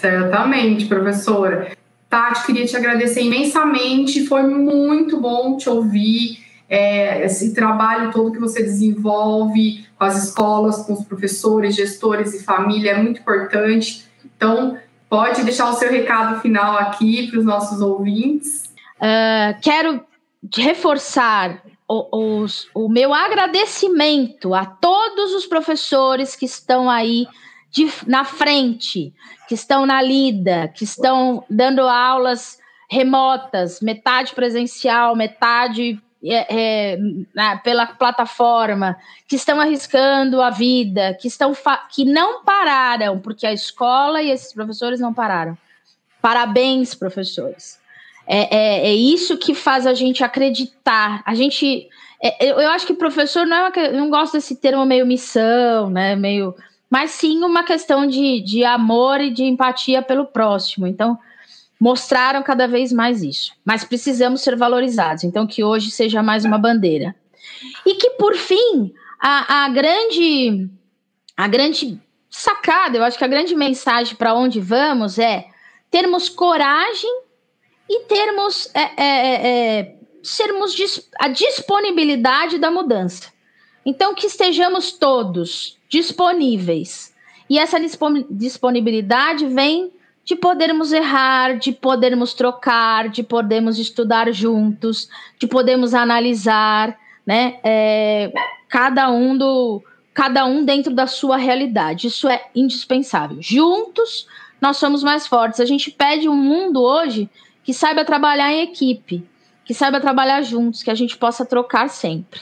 Certamente, professora. Tati, queria te agradecer imensamente. Foi muito bom te ouvir. É, esse trabalho todo que você desenvolve com as escolas, com os professores, gestores e família é muito importante. Então, pode deixar o seu recado final aqui para os nossos ouvintes. Uh, quero reforçar o, os, o meu agradecimento a todos os professores que estão aí de, na frente, que estão na lida, que estão dando aulas remotas, metade presencial, metade é, é, pela plataforma, que estão arriscando a vida, que estão que não pararam, porque a escola e esses professores não pararam. Parabéns, professores. É, é, é isso que faz a gente acreditar. A gente. É, eu, eu, acho que professor não é uma, não gosto desse termo meio missão, né? Meio, mas sim uma questão de, de amor e de empatia pelo próximo. Então, mostraram cada vez mais isso. Mas precisamos ser valorizados. Então, que hoje seja mais uma bandeira. E que, por fim, a, a grande a grande sacada, eu acho que a grande mensagem para onde vamos é termos coragem e termos é, é, é, é sermos a disponibilidade da mudança. Então que estejamos todos disponíveis. E essa disponibilidade vem de podermos errar, de podermos trocar, de podermos estudar juntos, de podermos analisar, né? É, cada um do cada um dentro da sua realidade. Isso é indispensável. Juntos nós somos mais fortes. A gente pede um mundo hoje que saiba trabalhar em equipe, que saiba trabalhar juntos, que a gente possa trocar sempre.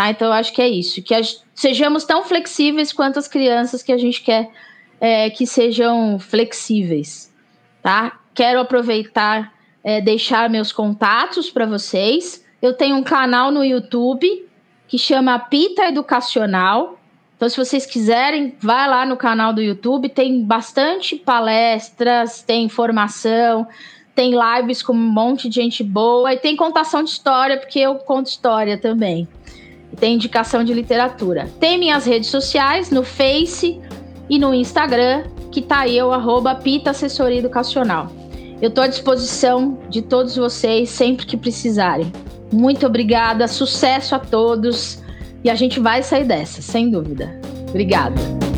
Tá? Então eu acho que é isso, que a, sejamos tão flexíveis quanto as crianças que a gente quer é, que sejam flexíveis, tá? Quero aproveitar, é, deixar meus contatos para vocês. Eu tenho um canal no YouTube que chama Pita Educacional. Então, se vocês quiserem, vai lá no canal do YouTube, tem bastante palestras, tem informação, tem lives com um monte de gente boa e tem contação de história, porque eu conto história também. Tem indicação de literatura. Tem minhas redes sociais no Face e no Instagram, que tá aí o arroba Pita Assessoria Educacional. Eu estou à disposição de todos vocês sempre que precisarem. Muito obrigada, sucesso a todos e a gente vai sair dessa, sem dúvida. Obrigada.